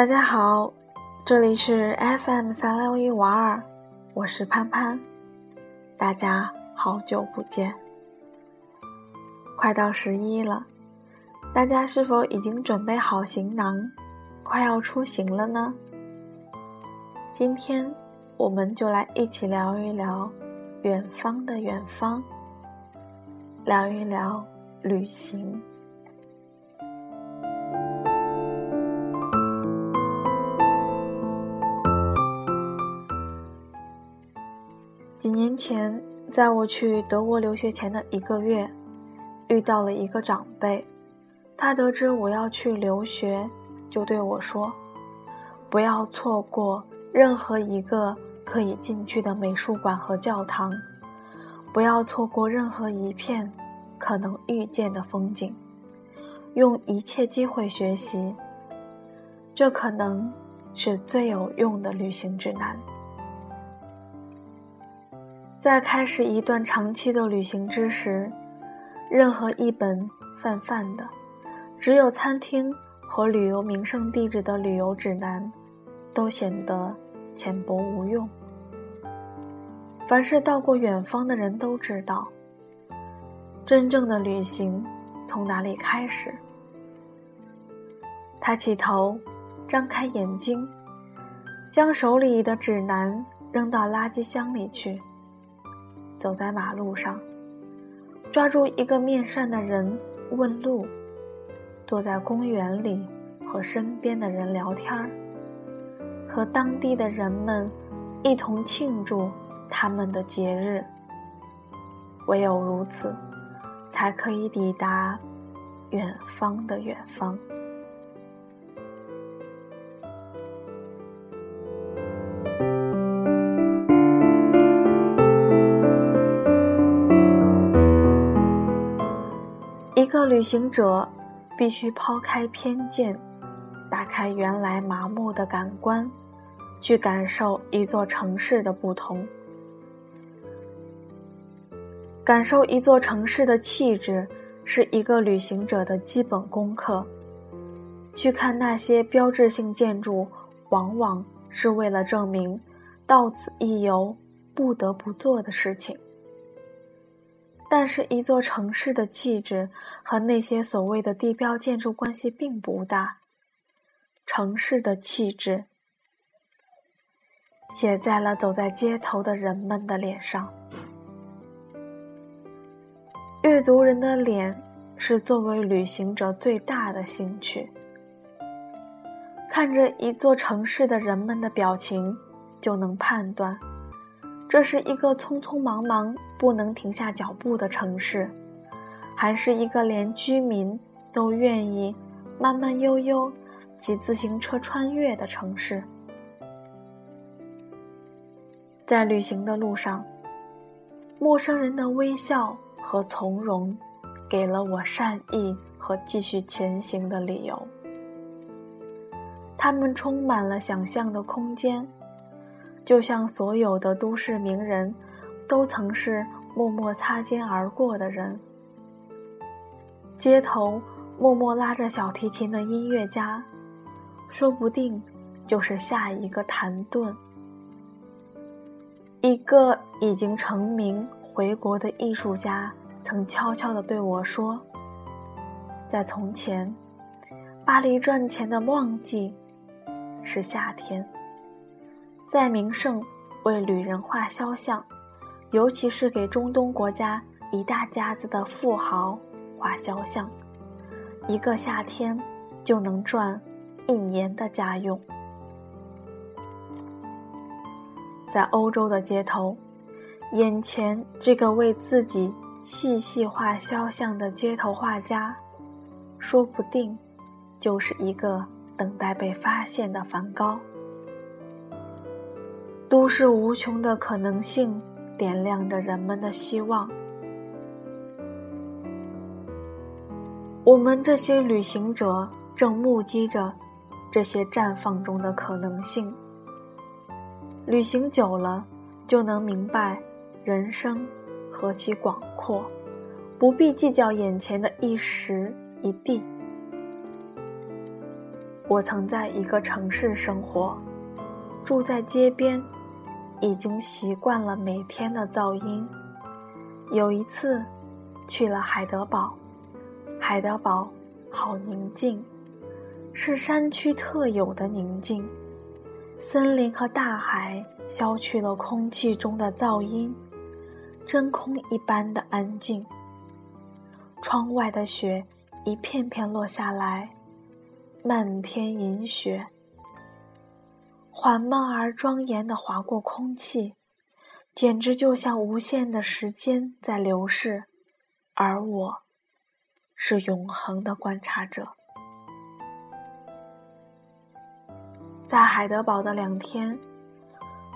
大家好，这里是 FM 三六一五二，我是潘潘，大家好久不见。快到十一了，大家是否已经准备好行囊，快要出行了呢？今天我们就来一起聊一聊远方的远方，聊一聊旅行。前，在我去德国留学前的一个月，遇到了一个长辈。他得知我要去留学，就对我说：“不要错过任何一个可以进去的美术馆和教堂，不要错过任何一片可能遇见的风景，用一切机会学习。这可能是最有用的旅行指南。”在开始一段长期的旅行之时，任何一本泛泛的、只有餐厅和旅游名胜地址的旅游指南，都显得浅薄无用。凡是到过远方的人都知道，真正的旅行从哪里开始？抬起头，张开眼睛，将手里的指南扔到垃圾箱里去。走在马路上，抓住一个面善的人问路；坐在公园里和身边的人聊天儿，和当地的人们一同庆祝他们的节日。唯有如此，才可以抵达远方的远方。一个旅行者必须抛开偏见，打开原来麻木的感官，去感受一座城市的不同，感受一座城市的气质，是一个旅行者的基本功课。去看那些标志性建筑，往往是为了证明到此一游不得不做的事情。但是，一座城市的气质和那些所谓的地标建筑关系并不大。城市的气质写在了走在街头的人们的脸上。阅读人的脸是作为旅行者最大的兴趣。看着一座城市的人们的表情，就能判断。这是一个匆匆忙忙、不能停下脚步的城市，还是一个连居民都愿意慢慢悠悠骑自行车穿越的城市？在旅行的路上，陌生人的微笑和从容，给了我善意和继续前行的理由。他们充满了想象的空间。就像所有的都市名人，都曾是默默擦肩而过的人。街头默默拉着小提琴的音乐家，说不定就是下一个谭盾。一个已经成名回国的艺术家，曾悄悄地对我说：“在从前，巴黎赚钱的旺季是夏天。”在名胜为旅人画肖像，尤其是给中东国家一大家子的富豪画肖像，一个夏天就能赚一年的家用。在欧洲的街头，眼前这个为自己细细画肖像的街头画家，说不定就是一个等待被发现的梵高。都市无穷的可能性，点亮着人们的希望。我们这些旅行者正目击着这些绽放中的可能性。旅行久了，就能明白人生何其广阔，不必计较眼前的一时一地。我曾在一个城市生活，住在街边，已经习惯了每天的噪音。有一次，去了海德堡，海德堡好宁静，是山区特有的宁静。森林和大海消去了空气中的噪音，真空一般的安静。窗外的雪一片片落下来，漫天银雪，缓慢而庄严地划过空气，简直就像无限的时间在流逝，而我，是永恒的观察者。在海德堡的两天，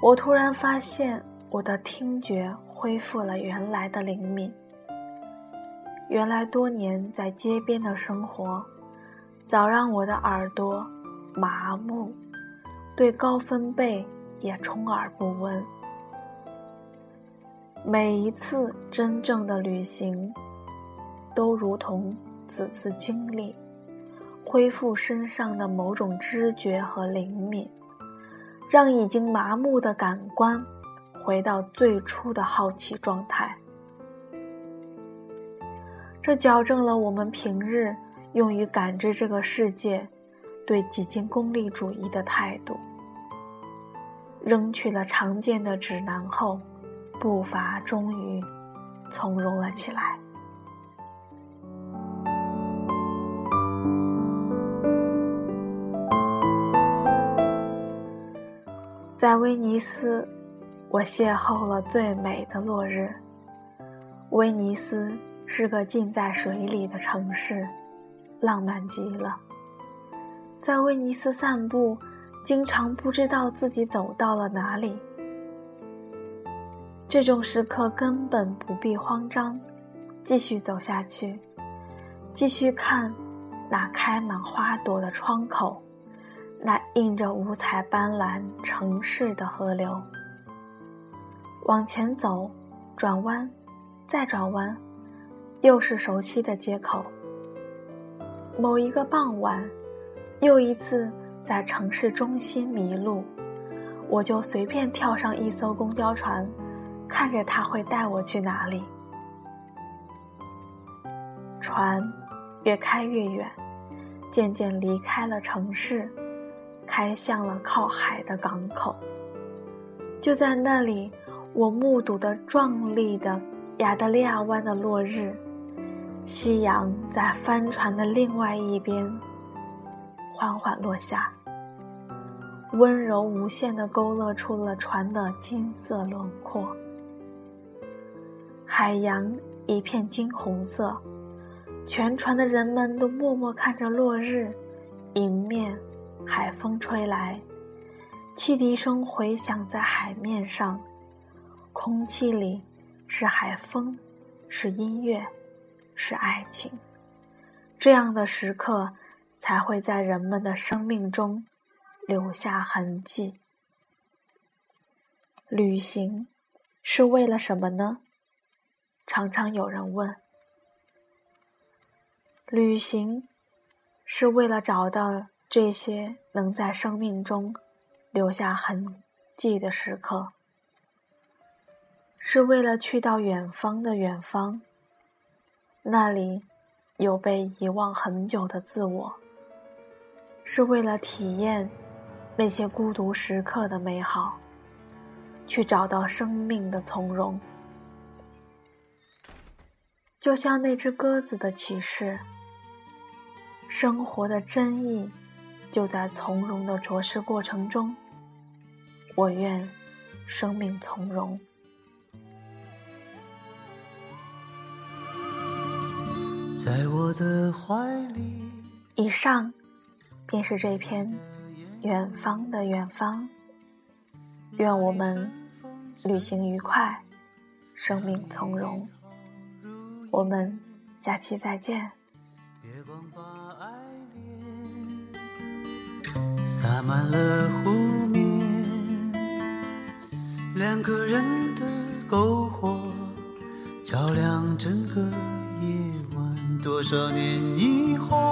我突然发现我的听觉恢复了原来的灵敏。原来多年在街边的生活，早让我的耳朵麻木，对高分贝也充耳不闻。每一次真正的旅行，都如同此次经历，恢复身上的某种知觉和灵敏，让已经麻木的感官回到最初的好奇状态。这矫正了我们平日用于感知这个世界对几近功利主义的态度。扔去了常见的指南后，步伐终于从容了起来。在威尼斯，我邂逅了最美的落日。威尼斯。是个浸在水里的城市，浪漫极了。在威尼斯散步，经常不知道自己走到了哪里。这种时刻根本不必慌张，继续走下去，继续看那开满花朵的窗口，那映着五彩斑斓城市的河流。往前走，转弯，再转弯。又是熟悉的街口。某一个傍晚，又一次在城市中心迷路，我就随便跳上一艘公交船，看着它会带我去哪里。船越开越远，渐渐离开了城市，开向了靠海的港口。就在那里，我目睹的壮丽的亚得利亚湾的落日。夕阳在帆船的另外一边缓缓落下，温柔无限地勾勒出了船的金色轮廓。海洋一片金红色，全船的人们都默默看着落日。迎面，海风吹来，汽笛声回响在海面上，空气里是海风，是音乐。是爱情，这样的时刻才会在人们的生命中留下痕迹。旅行是为了什么呢？常常有人问。旅行是为了找到这些能在生命中留下痕迹的时刻，是为了去到远方的远方。那里有被遗忘很久的自我，是为了体验那些孤独时刻的美好，去找到生命的从容。就像那只鸽子的启示，生活的真意就在从容的啄食过程中。我愿生命从容。在我的怀里。以上便是这篇远方的远方。愿我们旅行愉快，生命从容。我们下期再见。洒满了湖面，两个人的篝火，照亮整个夜晚。多少年以后，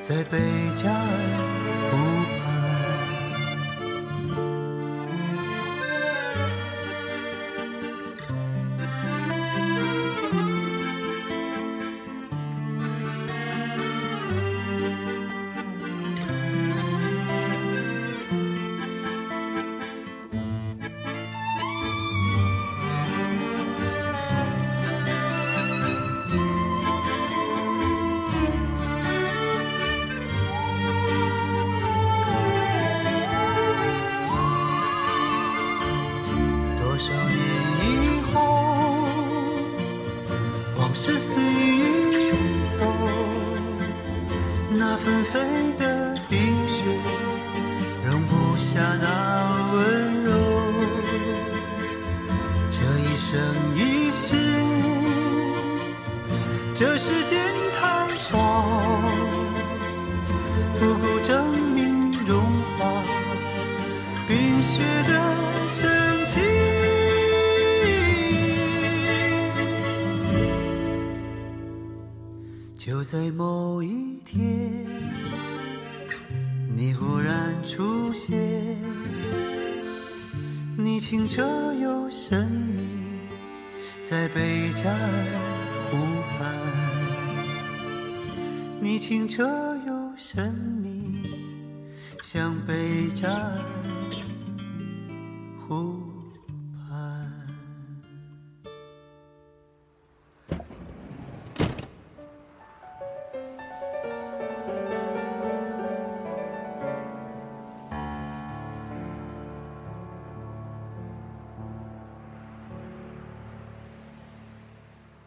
在贝加尔湖那纷飞的冰雪容不下那温柔。这一生一世，这时间太少，不够证就在某一天你忽然出现你清澈又神秘在贝加尔湖畔你清澈又神秘像贝加尔湖